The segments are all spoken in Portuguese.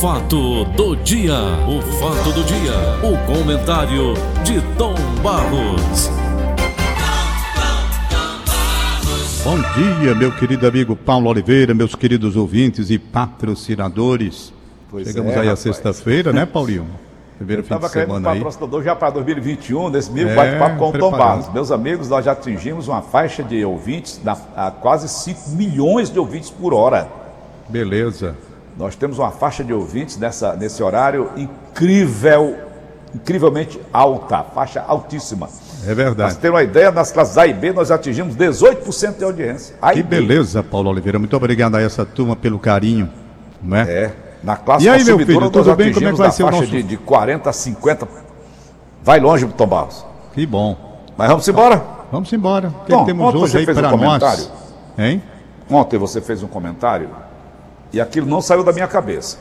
fato do dia, o fato do dia, o comentário de Tom Barros. Bom dia, meu querido amigo Paulo Oliveira, meus queridos ouvintes e patrocinadores. Pois Chegamos é, aí a sexta-feira, né, Paulinho? Primeiro Eu fim de estava querendo um semana aí. patrocinador já para 2021, nesse mesmo É, bate-papo com o Tom. Barros. Meus amigos, nós já atingimos uma faixa de ouvintes, na, a quase 5 milhões de ouvintes por hora. Beleza. Nós temos uma faixa de ouvintes nessa, nesse horário incrível, incrivelmente alta, faixa altíssima. É Para verdade. você ter uma ideia, nas classes A e B nós atingimos 18% de audiência. A Que beleza, Paulo Oliveira. Muito obrigado a essa turma pelo carinho, não é? Na classe E aí, meu filho, tudo bem? Como é que vai ser o faixa nosso- de, de 40 a 50. Vai longe, Tom Barros. Que bom. Mas vamos embora? Vamos embora. O que, temos ontem hoje você aí fez um para nós? comentário. Hein? Ontem você fez um comentário e aquilo não saiu da minha cabeça.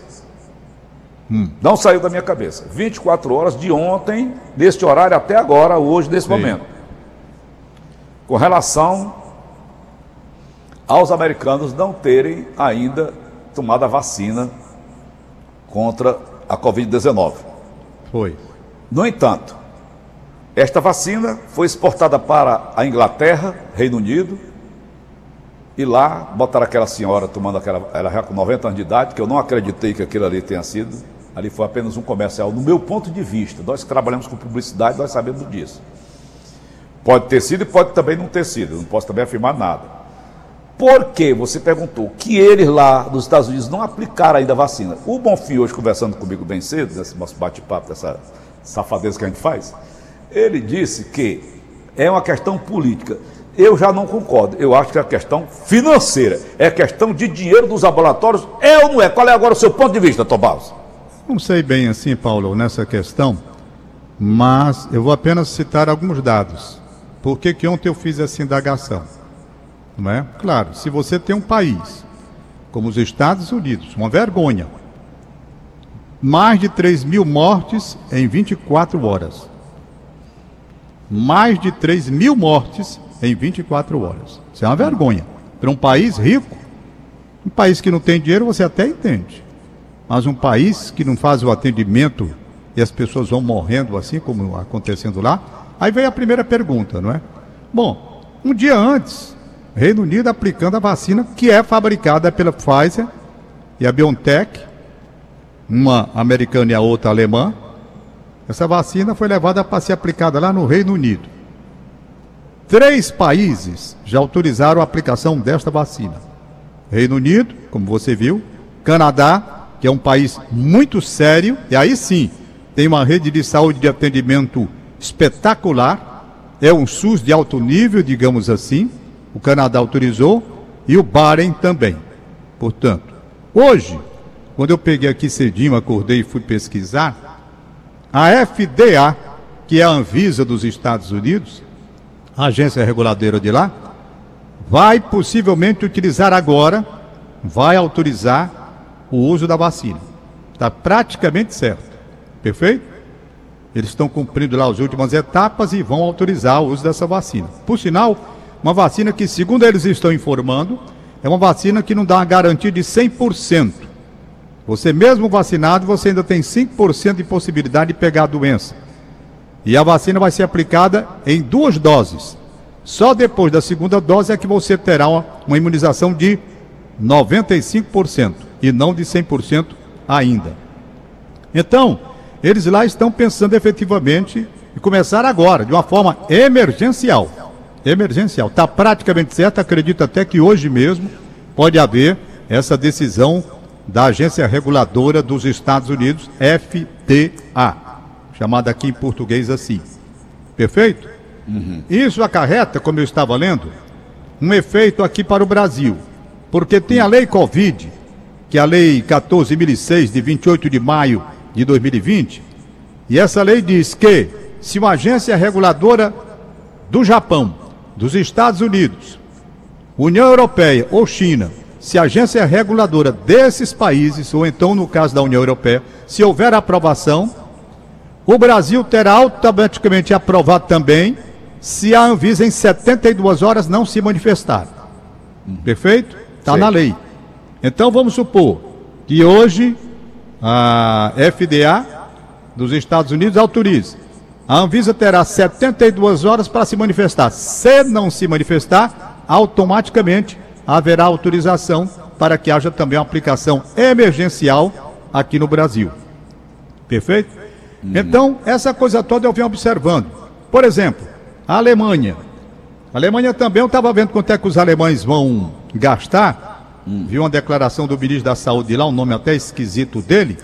Hum. Não saiu da minha cabeça. 24 horas de ontem, neste horário até agora, hoje, nesse Sim. momento. Com relação aos americanos não terem ainda tomado a vacina contra a Covid-19. Foi. No entanto, esta vacina foi exportada para a Inglaterra, Reino Unido, e lá botaram aquela senhora tomando aquela, ela já com 90 anos de idade, que eu não acreditei que aquilo ali tenha sido. Ali foi apenas um comercial, no meu ponto de vista. Nós que trabalhamos com publicidade, nós sabemos disso. Pode ter sido e pode também não ter sido, eu não posso também afirmar nada. Por que você perguntou que eles lá nos Estados Unidos não aplicaram ainda a vacina? O Bonfim, hoje conversando comigo bem cedo, nesse nosso bate-papo, dessa safadeza que a gente faz, ele disse que é uma questão política. Eu já não concordo. Eu acho que é questão financeira. É questão de dinheiro dos laboratórios. É ou não é? Qual é agora o seu ponto de vista, Tomás? Não sei bem assim, Paulo, nessa questão, mas eu vou apenas citar alguns dados. Por que, que ontem eu fiz essa indagação? Não é? Claro, se você tem um país como os Estados Unidos, uma vergonha, mais de 3 mil mortes em 24 horas. Mais de 3 mil mortes em 24 horas. Isso é uma vergonha. Para um país rico, um país que não tem dinheiro, você até entende. Mas um país que não faz o atendimento e as pessoas vão morrendo assim como acontecendo lá, aí vem a primeira pergunta, não é? Bom, um dia antes, Reino Unido aplicando a vacina que é fabricada pela Pfizer e a BioNTech, uma americana e a outra alemã. Essa vacina foi levada para ser aplicada lá no Reino Unido. Três países já autorizaram a aplicação desta vacina. Reino Unido, como você viu, Canadá, que é um país muito sério, e aí sim tem uma rede de saúde de atendimento espetacular, é um SUS de alto nível, digamos assim. O Canadá autorizou e o Bahrein também. Portanto, hoje, quando eu peguei aqui cedinho, acordei e fui pesquisar, a FDA, que é a Anvisa dos Estados Unidos, a agência reguladora de lá, vai possivelmente utilizar agora, vai autorizar o uso da vacina. Está praticamente certo. Perfeito? Eles estão cumprindo lá as últimas etapas e vão autorizar o uso dessa vacina. Por sinal, uma vacina que, segundo eles estão informando, é uma vacina que não dá uma garantia de 100%. Você mesmo vacinado, você ainda tem 5% de possibilidade de pegar a doença. E a vacina vai ser aplicada em duas doses. Só depois da segunda dose é que você terá uma, uma imunização de 95% e não de 100% ainda. Então, eles lá estão pensando efetivamente em começar agora, de uma forma emergencial. Emergencial. Está praticamente certo, acredito até que hoje mesmo pode haver essa decisão da agência reguladora dos Estados Unidos, FDA, chamada aqui em português assim. Perfeito? Isso acarreta, como eu estava lendo, um efeito aqui para o Brasil. Porque tem a lei Covid, que é a lei 14.006, de 28 de maio de 2020, e essa lei diz que se uma agência reguladora do Japão, dos Estados Unidos, União Europeia ou China, se a agência reguladora desses países, ou então no caso da União Europeia, se houver aprovação, o Brasil terá automaticamente aprovado também se a Anvisa em 72 horas não se manifestar. Perfeito? Está na lei. Então vamos supor que hoje a FDA dos Estados Unidos autorize. A Anvisa terá 72 horas para se manifestar. Se não se manifestar, automaticamente haverá autorização para que haja também uma aplicação emergencial aqui no Brasil. Perfeito? Uhum. Então, essa coisa toda eu venho observando. Por exemplo, a Alemanha. A Alemanha também, eu estava vendo quanto é que os alemães vão gastar. Hum. Vi uma declaração do ministro da Saúde lá, um nome até esquisito dele.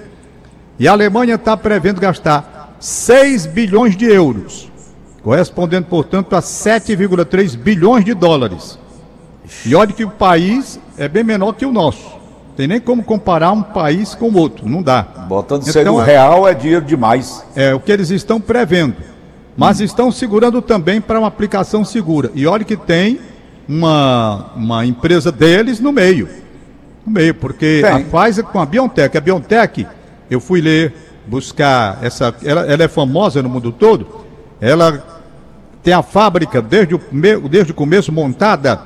E a Alemanha está prevendo gastar 6 bilhões de euros, correspondendo, portanto, a 7,3 bilhões de dólares. E olha que o país é bem menor que o nosso. Tem nem como comparar um país com o outro, não dá. Botando então, real é dinheiro demais. É o que eles estão prevendo. Mas hum. estão segurando também para uma aplicação segura. E olha que tem uma, uma empresa deles no meio. No meio, porque tem. a Pfizer com a BioNTech, a BioNTech, eu fui ler, buscar essa. Ela, ela é famosa no mundo todo. Ela tem a fábrica desde o, desde o começo montada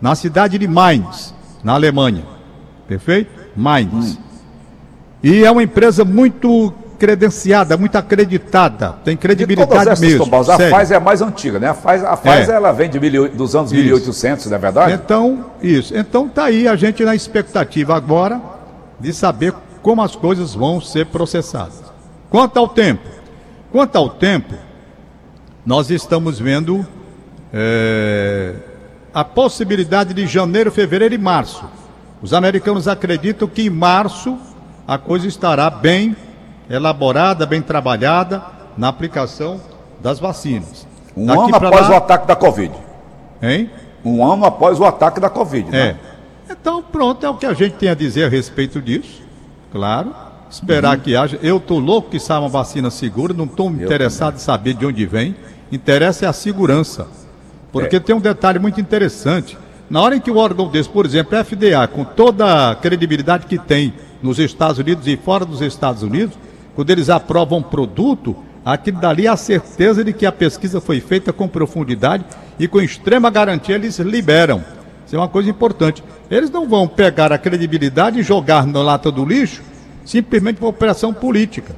na cidade de Mainz, na Alemanha. Perfeito? Hum. E é uma empresa muito credenciada, muito acreditada, tem credibilidade essas, mesmo. Tomás, a Pfizer é a mais antiga, né? A Pfizer, a Pfizer é. ela vem de mil, dos anos isso. 1800, não é verdade? Então, isso. Então tá aí a gente na expectativa agora de saber como as coisas vão ser processadas. Quanto ao tempo, quanto ao tempo, nós estamos vendo é, a possibilidade de janeiro, fevereiro e março. Os americanos acreditam que em março a coisa estará bem elaborada, bem trabalhada na aplicação das vacinas. Um Daqui ano após lá... o ataque da Covid. Hein? Um ano após o ataque da Covid, né? É. Então, pronto, é o que a gente tem a dizer a respeito disso. Claro. Esperar uhum. que haja. Eu estou louco que saia uma vacina segura, não estou interessado em saber de onde vem. Interessa é a segurança. Porque é. tem um detalhe muito interessante. Na hora em que o órgão desse, por exemplo, a FDA, com toda a credibilidade que tem nos Estados Unidos e fora dos Estados Unidos, quando eles aprovam um produto, aquilo dali é a certeza de que a pesquisa foi feita com profundidade e com extrema garantia eles liberam. Isso é uma coisa importante. Eles não vão pegar a credibilidade e jogar na lata do lixo simplesmente por operação política.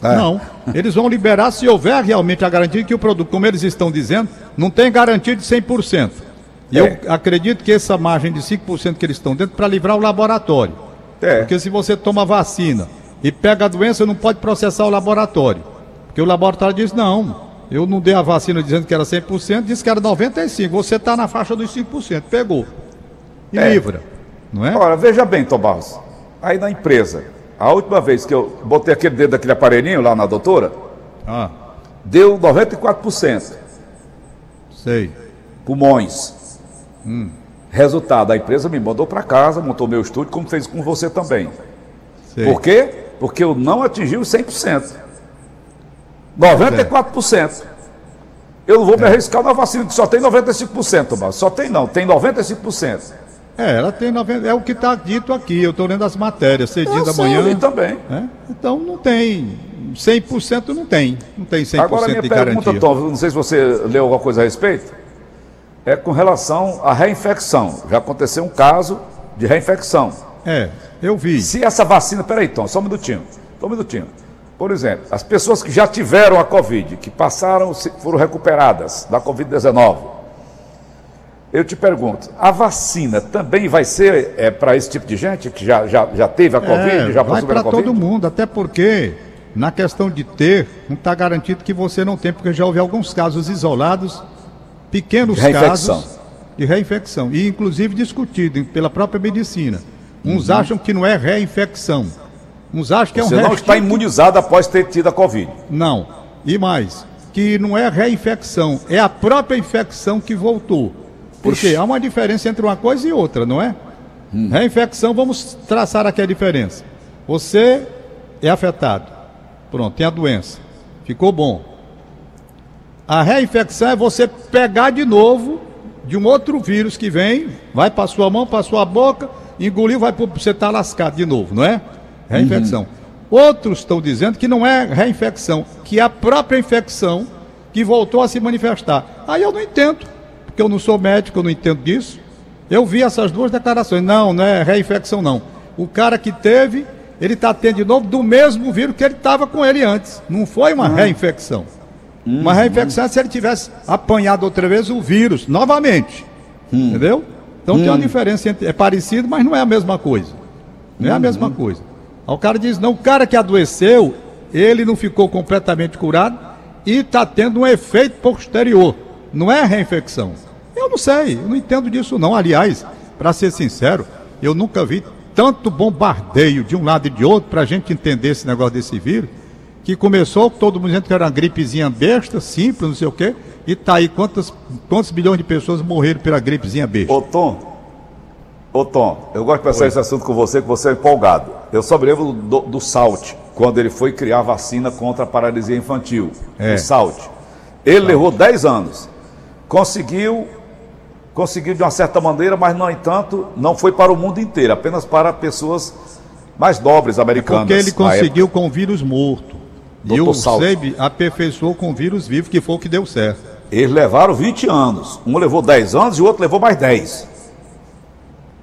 É. Não. Eles vão liberar se houver realmente a garantia que o produto, como eles estão dizendo, não tem garantia de 100%. E é. eu acredito que essa margem de 5% que eles estão dentro para livrar o laboratório. É. Porque se você toma vacina e pega a doença, não pode processar o laboratório. Porque o laboratório diz: não, eu não dei a vacina dizendo que era 100%, disse que era 95%. Você está na faixa dos 5%, pegou. E é. livra. Não é? Agora, veja bem, Tomás. Aí na empresa, a última vez que eu botei aquele dedo daquele aparelhinho lá na doutora, ah. deu 94%. Sei. Pulmões. Hum. Resultado, a empresa me mandou para casa, montou meu estúdio, como fez com você também. Sei. Por quê? Porque eu não atingi os 100%. 94%. Eu não vou me é. arriscar na vacina que só tem 95%, mas só tem não, tem 95%. É, ela tem 90, é o que está dito aqui, eu estou lendo as matérias, cedinho da manhã. Eu também. É? Então não tem, 100% não tem, não tem 100% Agora, minha de pergunta, garantia. Tom, não sei se você leu alguma coisa a respeito, é com relação à reinfecção. Já aconteceu um caso de reinfecção. É, eu vi. Se essa vacina, peraí, Tom, só um minutinho, só um minutinho. Por exemplo, as pessoas que já tiveram a Covid, que passaram, foram recuperadas da Covid-19, eu te pergunto, a vacina também vai ser é, para esse tipo de gente que já, já, já teve a Covid, é, já passou pela Covid? Para todo mundo, até porque na questão de ter, não está garantido que você não tem, porque já houve alguns casos isolados, pequenos casos de reinfecção, e inclusive discutido pela própria medicina. Uns uhum. acham que não é reinfecção, Uns acham que Você é um não está imunizado após ter tido a Covid. Não. E mais, que não é reinfecção, é a própria infecção que voltou. Porque Ixi. há uma diferença entre uma coisa e outra, não é? Hum. Reinfecção, vamos traçar aqui a diferença. Você é afetado. Pronto, tem a doença. Ficou bom. A reinfecção é você pegar de novo de um outro vírus que vem, vai para sua mão, para sua boca, engoliu, vai para você estar tá lascado de novo, não é? Reinfecção. Uhum. Outros estão dizendo que não é reinfecção, que é a própria infecção que voltou a se manifestar. Aí eu não entendo, porque eu não sou médico, eu não entendo disso. Eu vi essas duas declarações. Não, não é reinfecção, não. O cara que teve ele está tendo de novo do mesmo vírus que ele estava com ele antes. Não foi uma reinfecção. Uma reinfecção é se ele tivesse apanhado outra vez o vírus, novamente. Entendeu? Então tem uma diferença entre. É parecido, mas não é a mesma coisa. Não é a mesma coisa. Aí o cara diz: não, o cara que adoeceu, ele não ficou completamente curado e está tendo um efeito posterior. Não é reinfecção. Eu não sei, eu não entendo disso não. Aliás, para ser sincero, eu nunca vi tanto bombardeio de um lado e de outro para a gente entender esse negócio desse vírus, que começou todo mundo dizendo que era uma gripezinha besta, simples, não sei o quê, e tá aí quantas, quantos bilhões de pessoas morreram pela gripezinha besta. Ô Tom, ô Tom, eu gosto de pensar esse assunto com você, que você é empolgado. Eu só me lembro do, do Salt, quando ele foi criar a vacina contra a paralisia infantil. É. O Salt. Ele levou 10 anos. Conseguiu, conseguiu de uma certa maneira, mas no entanto, não foi para o mundo inteiro, apenas para pessoas mais nobres americanas. Porque ele conseguiu com o vírus morto. E o. Seib aperfeiçoou com o vírus vivo, que foi o que deu certo. Eles levaram 20 anos. Um levou 10 anos e o outro levou mais 10.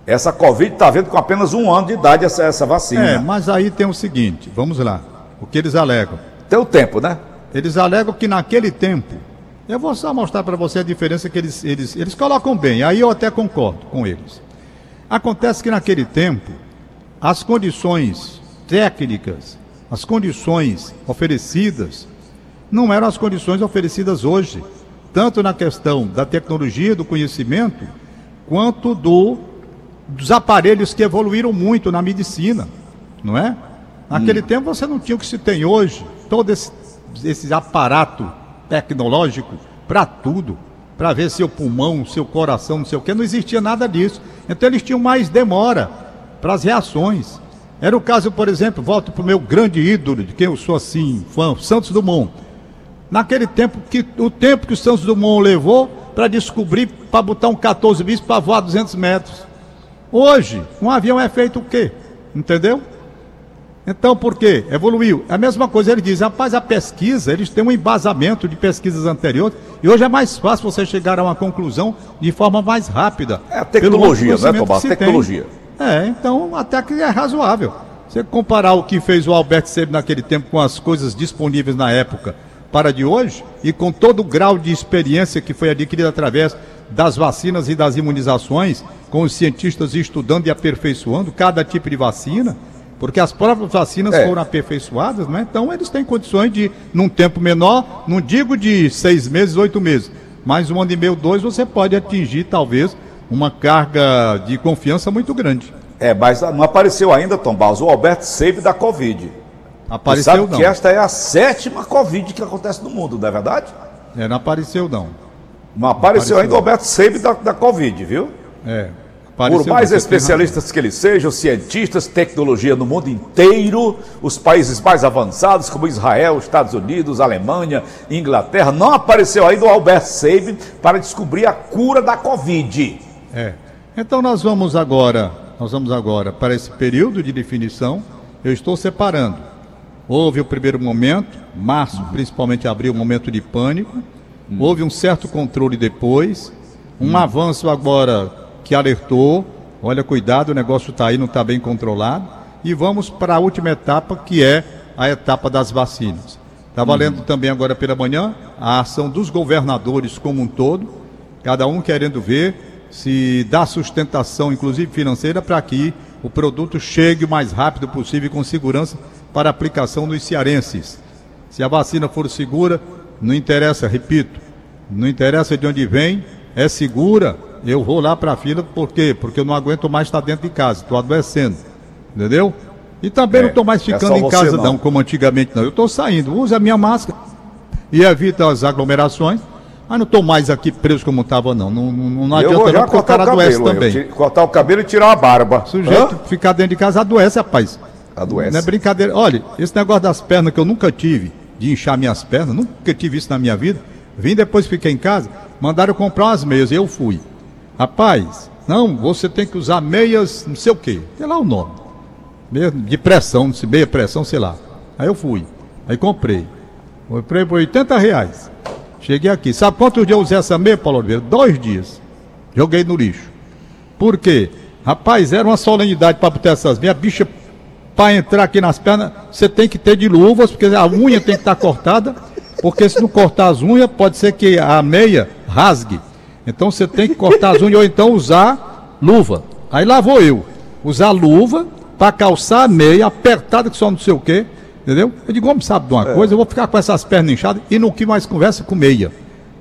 Essa Covid está vendo com apenas um ano de idade essa, essa vacina. É, mas aí tem o seguinte, vamos lá. O que eles alegam? Tem o tempo, né? Eles alegam que naquele tempo, eu vou só mostrar para você a diferença que eles, eles, eles colocam bem, aí eu até concordo com eles. Acontece que naquele tempo, as condições técnicas, as condições oferecidas, não eram as condições oferecidas hoje, tanto na questão da tecnologia, do conhecimento, quanto do, dos aparelhos que evoluíram muito na medicina, não é? Naquele tempo você não tinha o que se tem hoje, todo esse, esse aparato tecnológico para tudo, para ver seu pulmão, seu coração, não sei o que, não existia nada disso. Então eles tinham mais demora para as reações. Era o caso, por exemplo, volto para o meu grande ídolo, de quem eu sou assim, fã, Santos Dumont. Naquele tempo, que, o tempo que o Santos Dumont levou para descobrir, para botar um 14 bis para voar 200 metros. Hoje, um avião é feito o quê? Entendeu? Então, por quê? Evoluiu. É a mesma coisa, ele diz, rapaz, a pesquisa, eles têm um embasamento de pesquisas anteriores, e hoje é mais fácil você chegar a uma conclusão de forma mais rápida. É a tecnologia, né, Tomás? Tecnologia. tem. É, então até que é razoável. Você comparar o que fez o Albert Seib naquele tempo com as coisas disponíveis na época para de hoje, e com todo o grau de experiência que foi adquirido através das vacinas e das imunizações, com os cientistas estudando e aperfeiçoando cada tipo de vacina, porque as próprias vacinas É. foram aperfeiçoadas, né? então eles têm condições de, num tempo menor, não digo de seis meses, oito meses, mas um ano e meio, dois, você pode atingir talvez uma carga de confiança muito grande. É, mas não apareceu ainda, Tom Barros, o Alberto Seib da Covid. Você Apareceu sabe não. que esta é a sétima Covid que acontece no mundo, não é verdade? É, não apareceu não. Não apareceu, apareceu. ainda o Alberto Seib da, da Covid, viu? É. Por mais especialistas que eles sejam, cientistas, tecnologia no mundo inteiro, os países mais avançados, como Israel, Estados Unidos, Alemanha, Inglaterra, não apareceu ainda o Albert Seib para descobrir a cura da Covid. É. Então nós vamos agora, nós vamos agora para esse período de definição. Eu estou separando. Houve o primeiro momento, março, principalmente abril, momento de pânico. Houve um certo controle depois, um avanço agora que alertou. Olha, cuidado, o negócio está aí, não está bem controlado. E vamos para a última etapa, que é a etapa das vacinas. Está valendo também agora pela manhã a ação dos governadores como um todo, cada um querendo ver se dá sustentação, inclusive financeira, para que o produto chegue o mais rápido possível e com segurança para aplicação nos cearenses. Se a vacina for segura, não interessa, repito, não interessa de onde vem, é segura, eu vou lá para a fila, por quê? Porque eu não aguento mais estar dentro de casa, estou adoecendo, entendeu? E também É, não estou mais é ficando só em casa não. não, como antigamente não. Eu estou saindo, uso a minha máscara e evita as aglomerações, mas não estou mais aqui preso como estava não. Não, não, não eu adianta não, porque o cortar cara o adoece também. cortar o cabelo e tirar a barba. O sujeito Hã? ficar dentro de casa adoece, rapaz. Adoece. Não é brincadeira. Olha, esse negócio das pernas que eu nunca tive, de inchar minhas pernas, nunca tive isso na minha vida. Vim depois, fiquei em casa, mandaram eu comprar umas meias, eu fui. Rapaz, não, você tem que usar meias, não sei o quê. Sei lá o nome. Meia de pressão, meia pressão, sei lá. Aí eu fui. Aí comprei. Comprei por 80 reais. Cheguei aqui. Sabe quantos dias eu usei essa meia, Paulo Oliveira? Dois dias. Joguei no lixo. Por quê? Rapaz, era uma solenidade para botar essas meias. Bicha para entrar aqui nas pernas, você tem que ter de luvas, porque a unha tem que estar tá cortada, porque se não cortar as unhas, pode ser que a meia rasgue. Então você tem que cortar as unhas ou então usar luva. Aí lá vou eu, usar luva para calçar a meia, apertada que só não sei o quê, entendeu? Eu digo, homem, sabe de uma é. coisa? Eu vou ficar com essas pernas inchadas e não que mais conversa com meia.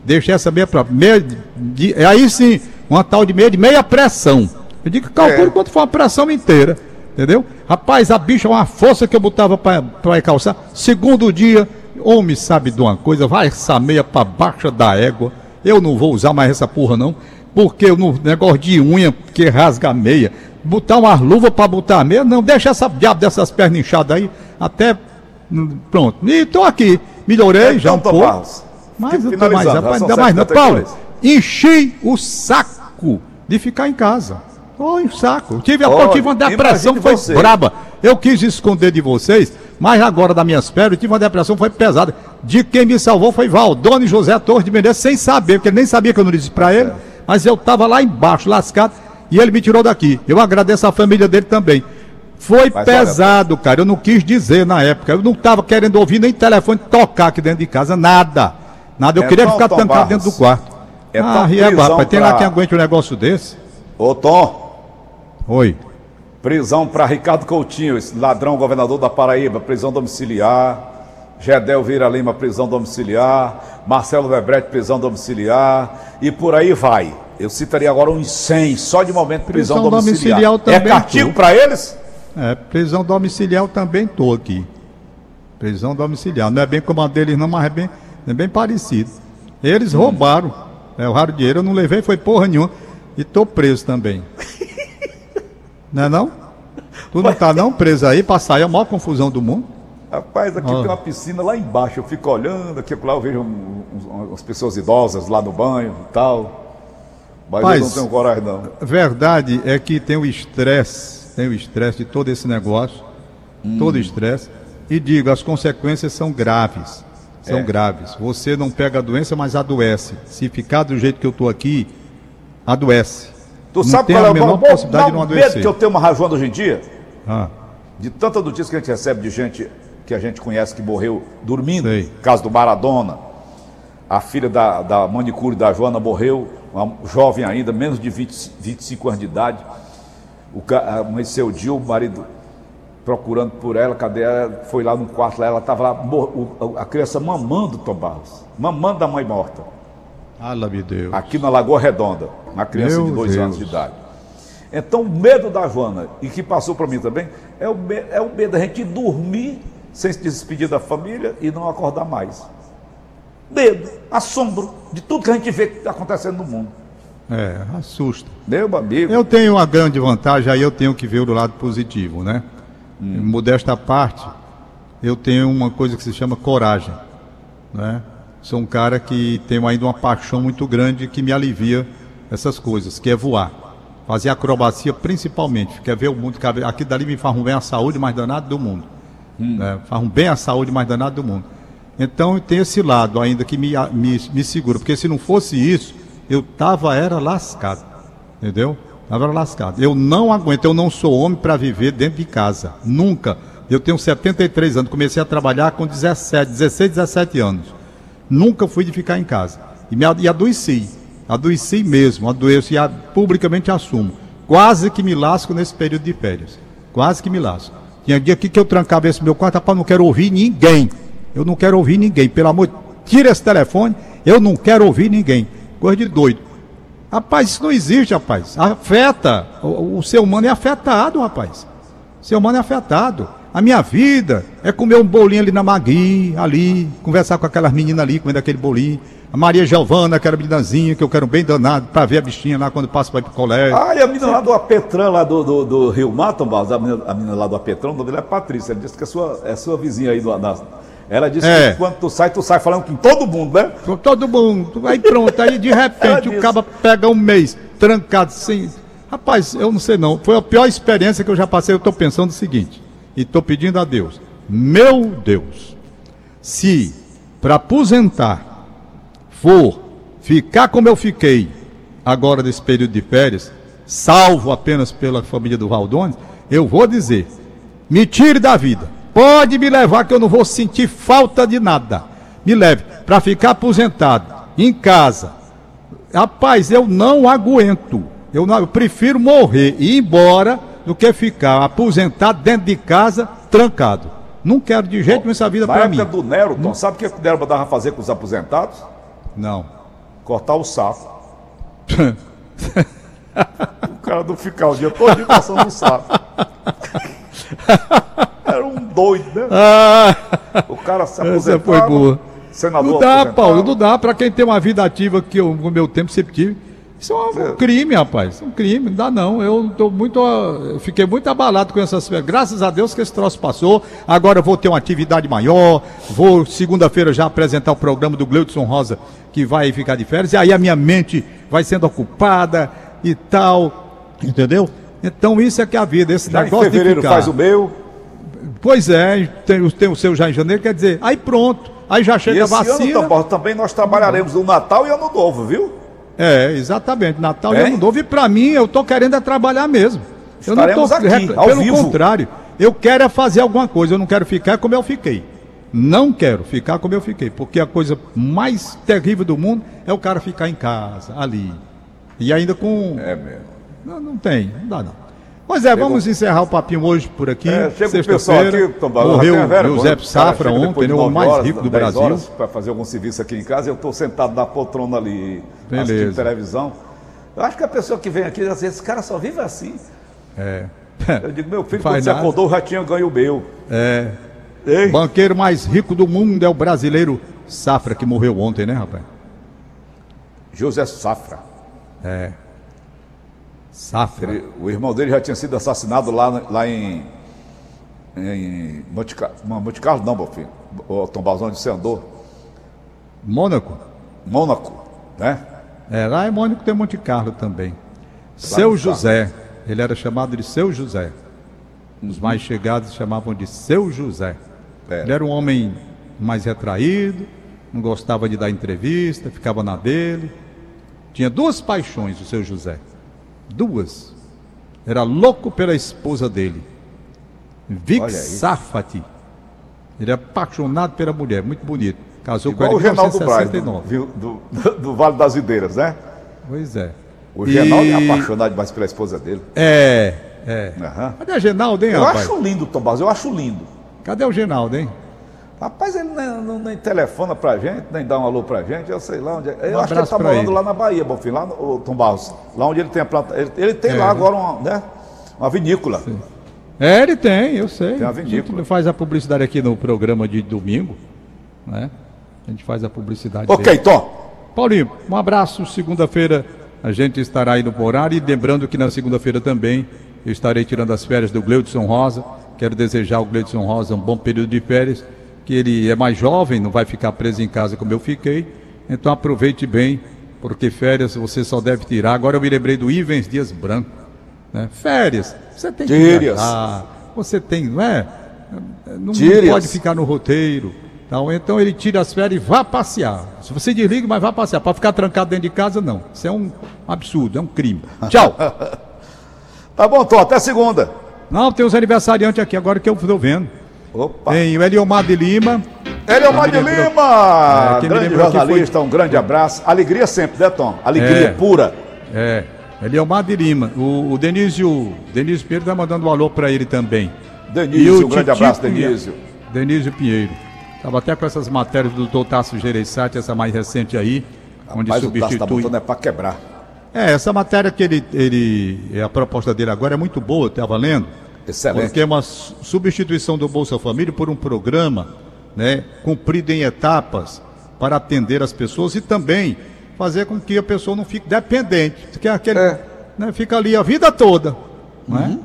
Deixa essa meia para meia de, aí sim, uma tal de meia de meia pressão. Eu digo, calcule é. quanto for uma pressão inteira. Entendeu? Rapaz, a bicha é uma força que eu botava para calçar. Segundo dia, homem sabe de uma coisa, vai essa meia para baixa da égua. Eu não vou usar mais essa porra, não. Porque no negócio de unha que rasga a meia, botar uma luva para botar a meia, não, deixa essa diabo dessas pernas inchadas aí, até. Pronto. E estou aqui. Melhorei é, já um pouco. Barros. Mas não tô mais, rapaz, ainda mais não. Paulo, enchi o saco de ficar em casa. Foi um saco. Tive, oh, eu tive uma depressão, foi você. braba. Eu quis esconder de vocês, mas agora das minhas pernas, tive uma depressão, foi pesada. De quem me salvou foi Valdone José Torres de Menezes, sem saber, porque ele nem sabia que eu não disse para ele, mas eu estava lá embaixo, lascado, e ele me tirou daqui. Eu agradeço a família dele também. Foi mas pesado, olha... cara. Eu não quis dizer na época. Eu não estava querendo ouvir nem telefone tocar aqui dentro de casa, nada. Nada. Eu é queria ficar trancado dentro do quarto. É ah, Riego, rapaz, tem lá quem aguente um negócio desse. Ô, Tom. Oi. Prisão para Ricardo Coutinho, esse ladrão governador da Paraíba, prisão domiciliar. Gedel Vira Lima, prisão domiciliar. Marcelo Webrete, prisão domiciliar. E por aí vai. Eu citaria agora uns 100, só de momento, prisão, prisão domiciliar. domiciliar é castigo para eles? É, prisão domiciliar eu também estou aqui. Prisão domiciliar. Não é bem como a deles, não, mas é bem, é bem parecido. Eles hum. roubaram. É, o raro dinheiro eu não levei, foi porra nenhuma. E estou preso também. Não é não? Tu não tá não preso aí para sair a maior confusão do mundo? Rapaz, aqui tem uma piscina lá embaixo, eu fico olhando, aqui lá eu vejo umas pessoas idosas lá no banho e tal. Mas Paz, eu não tenho coragem não. Verdade é que tem o estresse, tem o estresse de todo esse negócio, hum. todo estresse. E digo, as consequências são graves. São é. graves. Você não pega a doença, mas adoece. Se ficar do jeito que eu estou aqui, adoece. Tu não sabe qual é a menor possibilidade de não adoecer. medo que eu tenho uma rajoanda hoje em dia? Ah. De tanta notícia que a gente recebe de gente que a gente conhece que morreu dormindo, Sei. caso do Maradona. A filha da, da manicure da Joana morreu, uma jovem ainda, menos de 20, 25 anos de idade. O, amanheceu o dia, o marido procurando por ela, cadê ela? Foi lá no quarto, lá, ela estava lá, a criança mamando Tom Barros, mamando da mãe morta. Fala-me Deus. Aqui na Lagoa Redonda, uma criança Meu de dois Deus. anos de idade. Então, o medo da Joana, e que passou para mim também, é o, medo, é o medo da gente dormir sem se despedir da família e não acordar mais. Medo, assombro de tudo que a gente vê que está acontecendo no mundo. É, assusta. Meu amigo. Eu tenho uma grande vantagem, aí eu tenho que ver o lado positivo, né? Hum. Modesta parte, eu tenho uma coisa que se chama coragem, né? sou um cara que tenho ainda uma paixão muito grande que me alivia essas coisas, que é voar. Fazer acrobacia principalmente, quer ver o mundo, aqui dali me faz um bem a saúde mais danado do mundo. Hum. Né? Faz um bem a saúde mais danado do mundo. Então tem esse lado ainda que me, me, me segura, porque se não fosse isso, eu tava era lascado. Entendeu? Tava era lascado. Eu não aguento, eu não sou homem para viver dentro de casa. Nunca. Eu tenho 73 anos, comecei a trabalhar com 17, 16, 17 anos. Nunca fui de ficar em casa. E, me, e adoeci. Adoeci mesmo, adoeço e a, publicamente assumo. Quase que me lasco nesse período de férias. Quase que me lasco. Tinha dia aqui que eu trancava esse meu quarto, rapaz, não quero ouvir ninguém. Eu não quero ouvir ninguém. Pelo amor, tira esse telefone, eu não quero ouvir ninguém. Coisa de doido. Rapaz, isso não existe, rapaz. Afeta. O, o ser humano é afetado, rapaz. O ser humano é afetado. A minha vida é comer um bolinho ali na Magui, ali, conversar com aquelas meninas ali, comendo aquele bolinho. A Maria Giovana, aquela meninazinha que eu quero bem danado, para ver a bichinha lá quando passa para ir pro colégio. Ah, e a menina lá do Apetran, lá do, do, do Rio Mato, a menina, a menina lá do Apetran, o nome dela é Patrícia. Ela disse que é sua, é sua vizinha aí do, na, ela disse é. que quando tu sai, tu sai falando com todo mundo, né? Com todo mundo. Aí pronto, aí de repente o cara pega um mês trancado sem. Rapaz, eu não sei não. Foi a pior experiência que eu já passei. Eu estou pensando o seguinte e estou pedindo a Deus, meu Deus, se para aposentar for ficar como eu fiquei agora nesse período de férias, salvo apenas pela família do Valdones, eu vou dizer, Me tire da vida. Pode me levar que eu não vou sentir falta de nada. Me leve para ficar aposentado em casa. Rapaz, eu não aguento. Eu, não, eu prefiro morrer e ir embora do que ficar aposentado dentro de casa, trancado. Não quero de jeito nenhum essa vida Na para mim. época do Nero, Tom, sabe o que o Nero mandava fazer com os aposentados? Não. Cortar o sapo. o cara não ficar o dia todo passando o sapo. Doido, né? Ah, O cara se essa aposentava. foi boa. Senador Não dá, aposentava. Paulo, não dá. Para quem tem uma vida ativa que eu, no meu tempo sempre tive. Isso é um, É. crime, rapaz. Isso é um crime. Não dá, não. Eu tô muito. eu fiquei muito abalado com essas. Graças a Deus que esse troço passou. Agora eu vou ter uma atividade maior. Vou, segunda-feira, já apresentar o programa do Gleudson Rosa, que vai ficar de férias. E aí a minha mente vai sendo ocupada e tal. Entendeu? Então isso é que é a vida. Esse Já em negócio de fevereiro ficar. faz o meu. Pois é, tem, o- tem o seu já em janeiro, quer dizer, aí pronto. Aí já E chega a ano vacina. Paulo, também nós trabalharemos no Natal e Ano Novo, viu? É, exatamente. Natal e Hein? Ano Novo. E pra mim, eu tô querendo é trabalhar mesmo. Eu Estaremos aqui, recla- ao Pelo vivo. contrário, eu quero é fazer alguma coisa. Eu não quero ficar como eu fiquei. Não quero ficar como eu fiquei. Porque a coisa mais terrível do mundo é o cara ficar em casa, ali. E ainda com. É mesmo. Não, não tem, não dá não. Pois é, vamos encerrar o papinho hoje por aqui. É, chega o pessoal aqui, Tom Morreu José Safra ontem, né, o mais horas, rico do 10 Brasil. Para fazer algum serviço aqui em casa, eu estou sentado na poltrona ali, assistindo Beleza. televisão. Eu acho que a pessoa que vem aqui, às vezes, esse cara só vive assim. É. Eu digo, meu filho, quando você nada. acordou, já tinha ganho o meu. É. Ei, O banqueiro mais rico do mundo é o brasileiro Safra, que morreu ontem, né, rapaz? José Safra. É. Safra. Ele- o irmão dele já tinha sido assassinado lá, lá em. Em Monte, Monte Carlo, não, meu filho. O Tom Balzão de Sandor. Mônaco. Mônaco, né? É, lá em Mônaco tem Monte Carlo também. Seu no José. Ele era chamado de Seu José. Os mais chegados chamavam de Seu José. É. Ele era um homem mais retraído, não gostava de dar entrevista, ficava na dele. Tinha duas paixões, o seu José. Duas. Era louco pela esposa dele. Vic. Safati. Ele é apaixonado pela mulher, muito bonito. Casou Igual com ela em Reinaldo Braz, 1969. do, do, do Vale das Videiras, né? Pois é. O E- Reinaldo é apaixonado demais pela esposa dele. É, é. Aham. Cadê a Genaldo, hein, Eu rapaz? acho lindo, Tom Barros, eu acho lindo. Cadê o Genaldo, hein? Rapaz, ele nem, não- nem telefona pra gente, nem dá um alô pra gente, eu sei lá onde é. Eu Um acho que ele tá morando ele. lá na Bahia, bom filho, lá no Tom Barros, lá onde ele tem a planta. Ele, ele tem É, lá né? agora uma, né, uma vinícola. É, ele tem, eu sei. Tem uma a gente vinícola. faz a publicidade aqui no programa de domingo, né? A gente faz a publicidade. Ok, dele. Tom. Paulinho, um abraço. Segunda-feira a gente estará aí no horário. E lembrando que na segunda-feira também eu estarei tirando as férias do Gleudson Rosa. Quero desejar ao Gleudson Rosa um bom período de férias. Que ele é mais jovem, não vai ficar preso em casa como eu fiquei. Então aproveite bem, porque férias você só deve tirar. Agora eu me lembrei do Ivens Dias Branco. Né? Férias, você tem que Tire-as. viajar, você tem, não é? Não, não pode ficar no roteiro. Então, então ele tira as férias e vá passear. Se você desliga, mas vá passear. Para ficar trancado dentro de casa, não. Isso é um absurdo, é um crime. Tchau. Tá bom, Tom, até segunda. não, tem os aniversariantes aqui agora que eu estou vendo. Opa. Tem o Eliomar de Lima. Eliomar de lembrou- Lima, É, grande jornalista, um grande abraço. Alegria sempre, né, Tom? Alegria É. pura. É, Eliomar de Lima. O, o Denísio, Denísio Pinheiro está mandando um alô para ele também. Denísio, um grande abraço. Denísio. Denísio Pinheiro. Estava até com essas matérias do doutor Tasso Gereissati, essa mais recente aí, onde Mas o Tasso tá substitui. é pra quebrar. É, essa matéria que ele, ele. A proposta dele agora é muito boa, estava lendo. Excelente. Porque é uma su- substituição do Bolsa Família por um programa, né, cumprido em etapas para atender as pessoas e também fazer com que a pessoa não fique dependente. Que é aquele, É. né, fica ali a vida toda, é?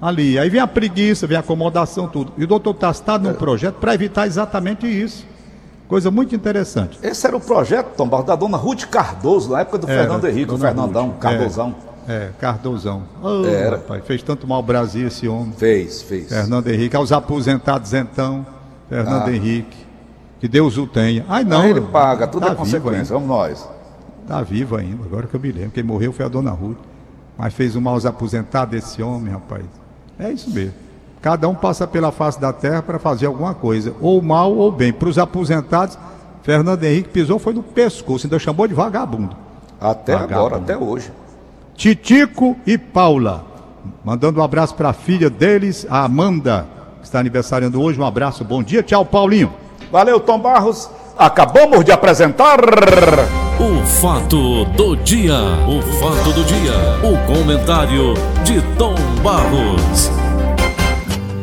Ali. Aí vem a preguiça, vem a acomodação, tudo. E o doutor Tasso está num projeto para evitar exatamente isso. Coisa muito interessante. Esse era o projeto, Tom Barros, da dona Ruth Cardoso, na época do Era, Fernando Henrique, o Fernandão, Ruth. Cardosão. É, Cardozão. Oh, Era. rapaz, fez tanto mal ao Brasil esse homem. Fez, fez. Fernando Henrique, aos aposentados então, Fernando Ah. Henrique, que Deus o tenha. Ai não, Não, ele paga, tudo tá é consequência, vamos nós. Tá vivo ainda, agora que eu me lembro. Quem morreu foi a dona Ruth. Mas fez um mal aos aposentados esse homem, rapaz. É isso mesmo. Cada um passa pela face da terra para fazer alguma coisa, ou mal ou bem. Para os aposentados, Fernando Henrique pisou foi no pescoço, ainda chamou de vagabundo. Até Vagabundo. agora, até hoje. Titico e Paula. Mandando um abraço para a filha deles, a Amanda, que está aniversariando hoje. Um abraço, bom dia. Tchau, Paulinho. Valeu, Tom Barros. Acabamos de apresentar. O fato do dia. O fato do dia. O comentário de Tom Barros.